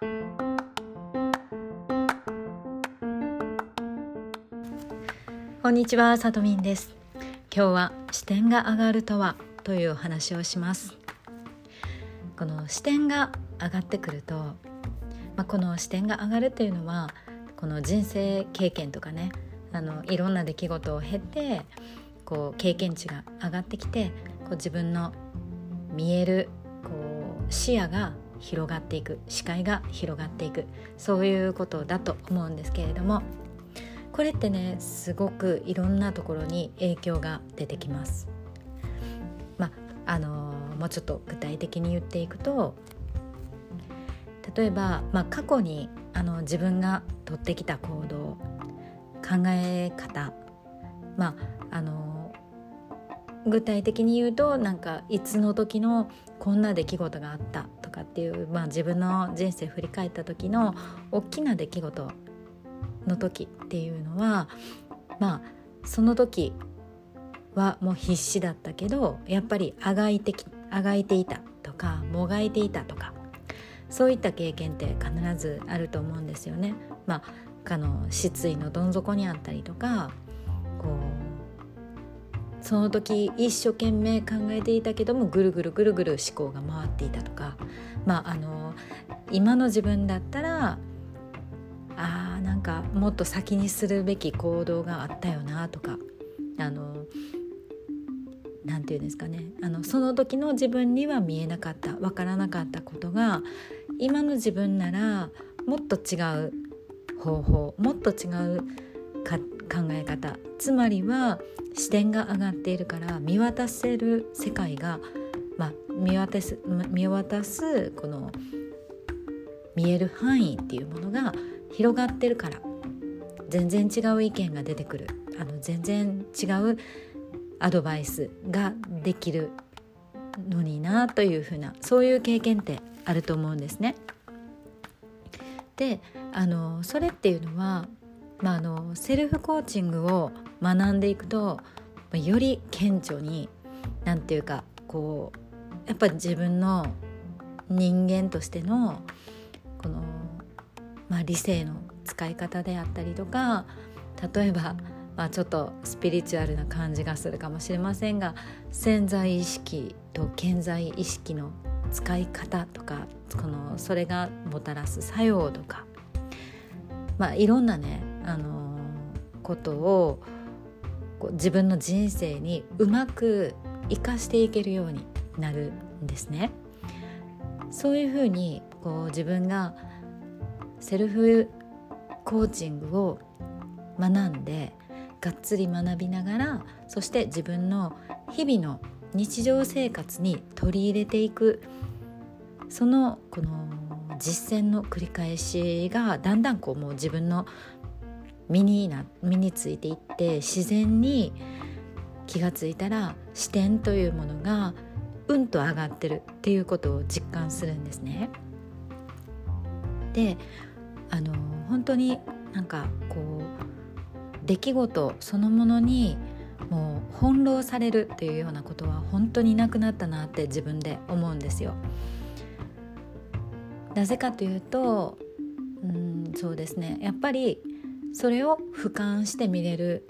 こんにちは、さとみんです。今日は視点が上がるとはというお話をします。この視点が上がってくると、まあ、この視点が上がるっていうのはこの人生経験とかねあのいろんな出来事を経てこう経験値が上がってきてこう自分の見えるこう視野が広がっていく視界が広がっていくそういうことだと思うんですけれどもこれってねすごくいろんなところに影響が出てきます。まああのもうちょっと具体的に言っていくと例えば、まあ、過去にあの自分が取ってきた行動考え方まああの具体的に言うとなんかいつの時のこんな出来事があったとかっていう、まあ、自分の人生振り返った時の大きな出来事の時っていうのはまあその時はもう必死だったけどやっぱりあがいてあがいていたとかもがいていたとかそういった経験って必ずあると思うんですよね。まあ、かの失意のどん底にあったりとかその時一生懸命考えていたけどもぐるぐるぐるぐる思考が回っていたとか、まあ、あの今の自分だったらあーなんかもっと先にするべき行動があったよなとかあのなんていうんですかね。あのその時の自分には見えなかった分からなかったことが今の自分ならもっと違う方法もっと違うか考え方つまりは視点が上がっているから見渡せる世界が、まあ、見渡す見渡すこの見える範囲っていうものが広がってるから全然違う意見が出てくるあの全然違うアドバイスができるのになというふうなそういう経験ってあると思うんですね。であのそれっていうのは、まあ、あのセルフコーチングを学んでいくとより顕著に何て言うかこうやっぱ自分の人間としてのこのまあ、理性の使い方であったりとか例えば、まあ、ちょっとスピリチュアルな感じがするかもしれませんが潜在意識と健在意識の使い方とかこのそれがもたらす作用とか、まあ、いろんなね、あのー、ことをこう自分の人生にうまく生かしていけるようになるんですね。そういうふうにこう自分がセルフコーチングを学んでがっつり学びながらそして自分の日々の日常生活に取り入れていくそのこの実践の繰り返しがだんだんこうもう自分の身にな身についていって自然に気がついたら視点というものがうんと上がってるっていうことを実感するんですね。であの本当になんかこう出来事そのものにもう翻弄されるっていうようなことは本当になくなったなって自分で思うんですよ。なぜかというとうんそうですねやっぱりそれを俯瞰して見れる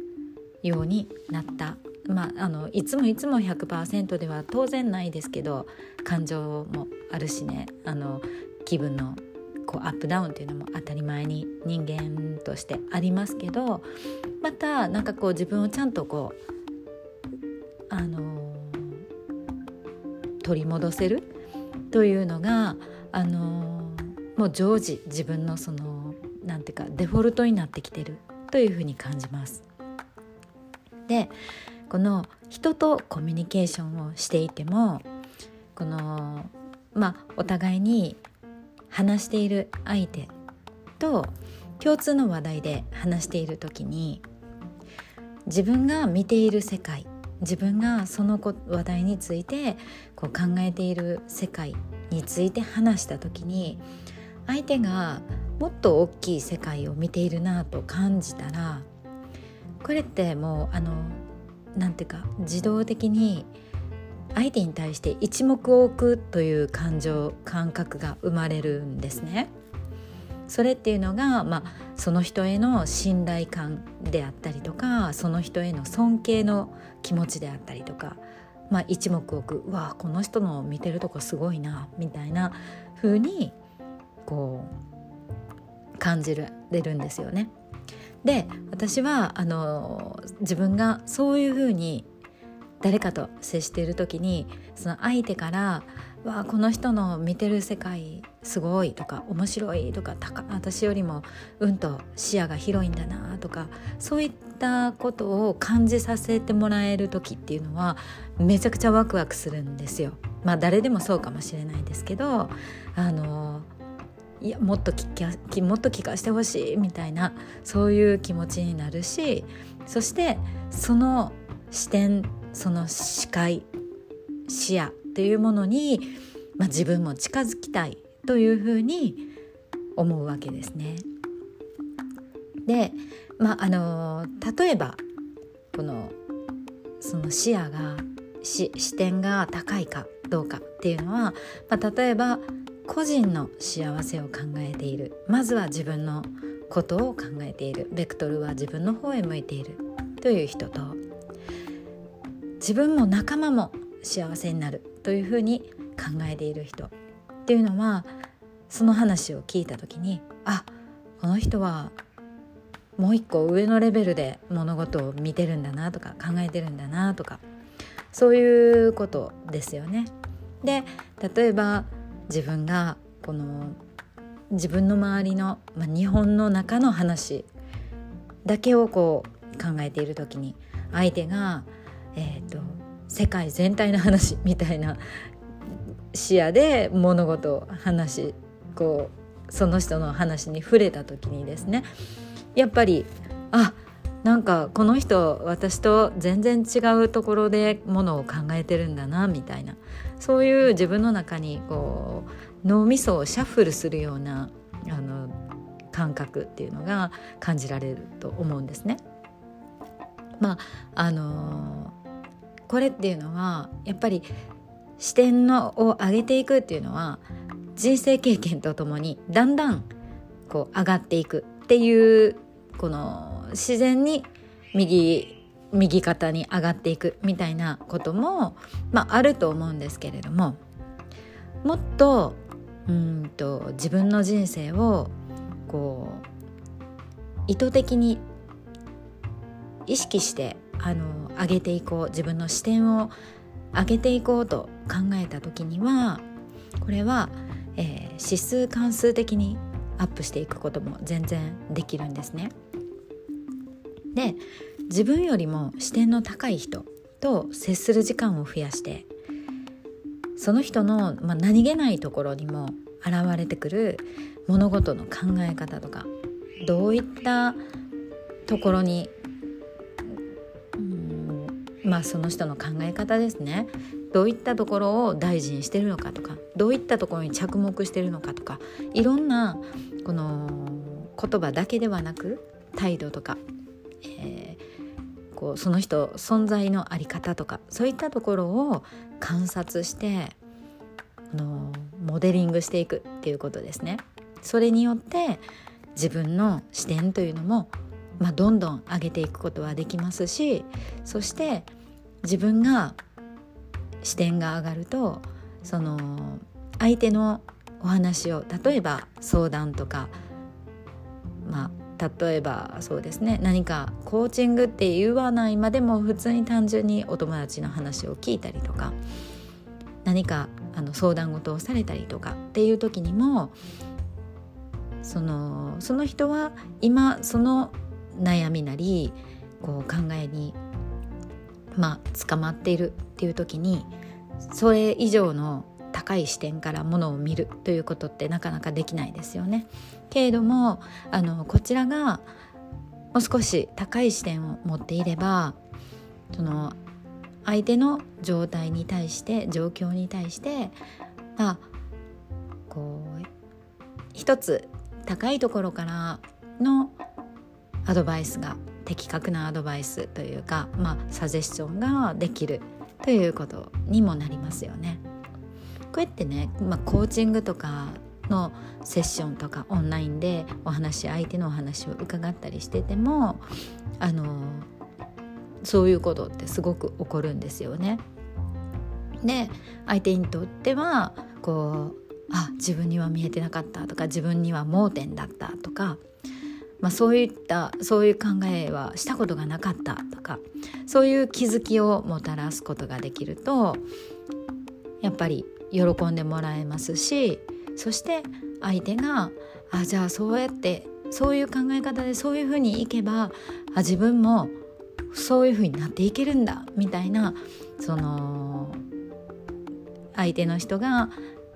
ようになった。まあ、あのいつもいつも100%では当然ないですけど感情もあるしね。あの気分のこうアップダウンっていうのも当たり前に人間としてありますけどまたなんかこう自分をちゃんとこうあの取り戻せるというのがあのもう常時自分のそのなんていうかデフォルトになってきてるというふうに感じます。でこの人とコミュニケーションをしていてもこのまあお互いに話している相手と共通の話題で話している時に自分が見ている世界自分がその話題についてこう考えている世界について話した時に相手がもっと大きい世界を見ているなと感じたらこれってもうあのなんていうか自動的に相手に対して一目置くという感情感覚が生まれるんですね。それっていうのが、まあ、その人への信頼感であったりとかその人への尊敬の気持ちであったりとか、まあ、一目置くうわこの人の見てるとこすごいなみたいな風にこう感じれるんですよね。で私はあの自分がそういう風に誰かと接している時にその相手から「わあこの人の見てる世界すごい」とか「面白い」とか私よりもうんと視野が広いんだなとかそういったことを感じさせてもらえる時っていうのはめちゃくちゃワクワクするんですよ。まあ誰でもそうかもしれないですけどあのいやもっと聞きもっと聞かせてほしいみたいなそういう気持ちになるしそしてその視点その視界視野っていうものに、まあ、自分も近づきたいというふうに思うわけですね。で、まあ、あの例えばこのその視野が視点が高いかどうかっていうのは、まあ、例えば個人の幸せを考えている。まずは自分のことを考えている。ベクトルは自分の方へ向いている。という人と自分も仲間も幸せになる。というふうに考えている人。っていうのはその話を聞いた時にあこの人はもう一個上のレベルで物事を見てるんだなとか考えてるんだなとか。そういうことですよね。で例えば自分がこの自分の周りの、まあ、日本の中の話だけをこう考えている時に相手が、えーと、世界全体の話みたいな視野で物事を話こうその人の話に触れた時にですねやっぱりあなんかこの人私と全然違うところでものを考えてるんだなみたいな。そういう自分の中にこう脳みそをシャッフルするようなあの感覚っていうのが感じられると思うんですね。まああのこれっていうのはやっぱり視点のを上げていくっていうのは人生経験とともにだんだんこう上がっていくっていうこの自然に右右肩に上がっていくみたいなことも、まあ、あると思うんですけれどももっとうんと自分の人生をこう意図的に意識してあの上げていこう自分の視点を上げていこうと考えた時にはこれは、えー、指数関数的にアップしていくことも全然できるんですね。で自分よりも視点の高い人と接する時間を増やしてその人の、まあ、何気ないところにも現れてくる物事の考え方とかどういったところにまあその人の考え方ですね。どういったところを大事にしてるのかとかどういったところに着目してるのかとかいろんなこの言葉だけではなく態度とか、えー、こうその人存在の在り方とかそういったところを観察してあのモデリングしていくっていうことですね。それによって自分の視点というのも、まあ、どんどん上げていくことはできますしそして自分が視点が上がるとその相手のお話を例えば相談とかまあ例えばそうですね何かコーチングって言わないまでも普通に単純にお友達の話を聞いたりとか何かあの相談事をされたりとかっていう時にもそのその人は今その悩みなりこう考えにまあ捕まっているっていう時にそれ以上の高い視点からものを見るということってなかなかできないですよね。けれどもあのこちらがもう少し高い視点を持っていればその相手の状態に対して状況に対してあこう一つ高いところからのアドバイスが的確なアドバイスというか、まあ、サジェスションができるということにもなりますよね。こうやってね、まあ、コーチングとかのセッションとかオンラインでお話相手のお話を伺ったりしててもあのそういうことってすごく起こるんですよね。で相手にとってはこうあ自分には見えてなかったとか自分には盲点だったとか、まあ、そういったそういう考えはしたことがなかったとかそういう気づきをもたらすことができるとやっぱり喜んでもらえますしそして相手があじゃあそうやってそういう考え方でそういうふうにいけばあ自分もそういうふうになっていけるんだみたいなその相手の人が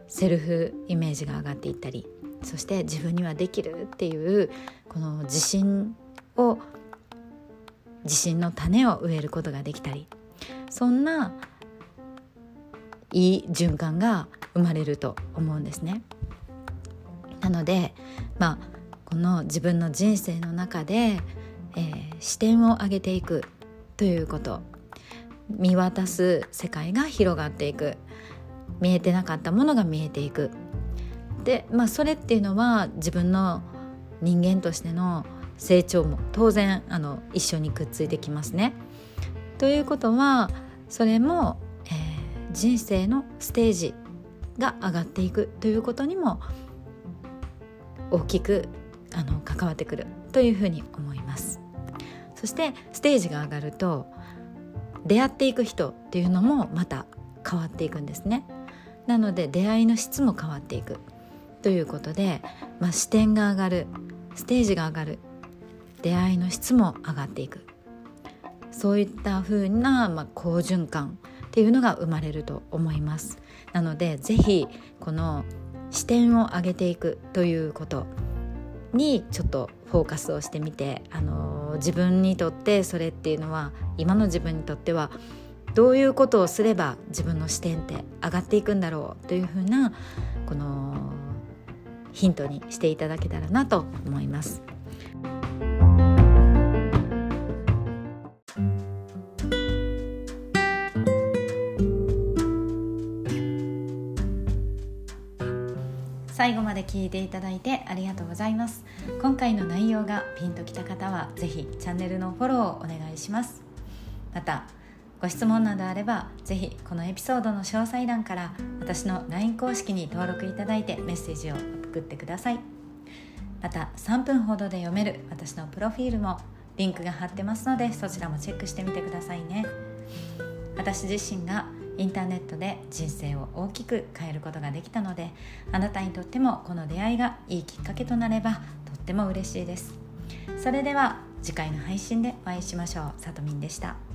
セルフイメージが上がっていったりそして自分にはできるっていうこの自信を自信の種を植えることができたりそんないい循環が生まれると思うんですね。なのでまあこの自分の人生の中で、えー、視点を上げていくということ見渡す世界が広がっていく見えてなかったものが見えていくで、まあ、それっていうのは自分の人間としての成長も当然あの一緒にくっついてきますね。ということはそれも、人生のステージが上がっていくということにも大きくあの関わってくるというふうに思います。そしてステージが上がると出会っていく人っていうのもまた変わっていくんですね。なので出会いの質も変わっていくということで、まあ、視点が上がるステージが上がる出会いの質も上がっていくそういった風な、まあ、好循環っていうのが生まれると思いますなので是非この視点を上げていくということにちょっとフォーカスをしてみて、あの自分にとってそれっていうのは今の自分にとってはどういうことをすれば自分の視点って上がっていくんだろうというふうなこのヒントにしていただけたらなと思います。最後まで聞いていただいてありがとうございます。今回の内容がピンときた方は是非チャンネルのフォローをお願いします。またご質問などあればぜひこのエピソードの詳細欄から私の LINE 公式に登録いただいてメッセージを送ってください。また3分ほどで読める私のプロフィールもリンクが貼ってますのでそちらもチェックしてみてくださいね。私自身がインターネットで人生を大きく変えることができたのであなたにとってもこの出会いがいいきっかけとなればとっても嬉しいですそれでは次回の配信でお会いしましょうさとみんでした。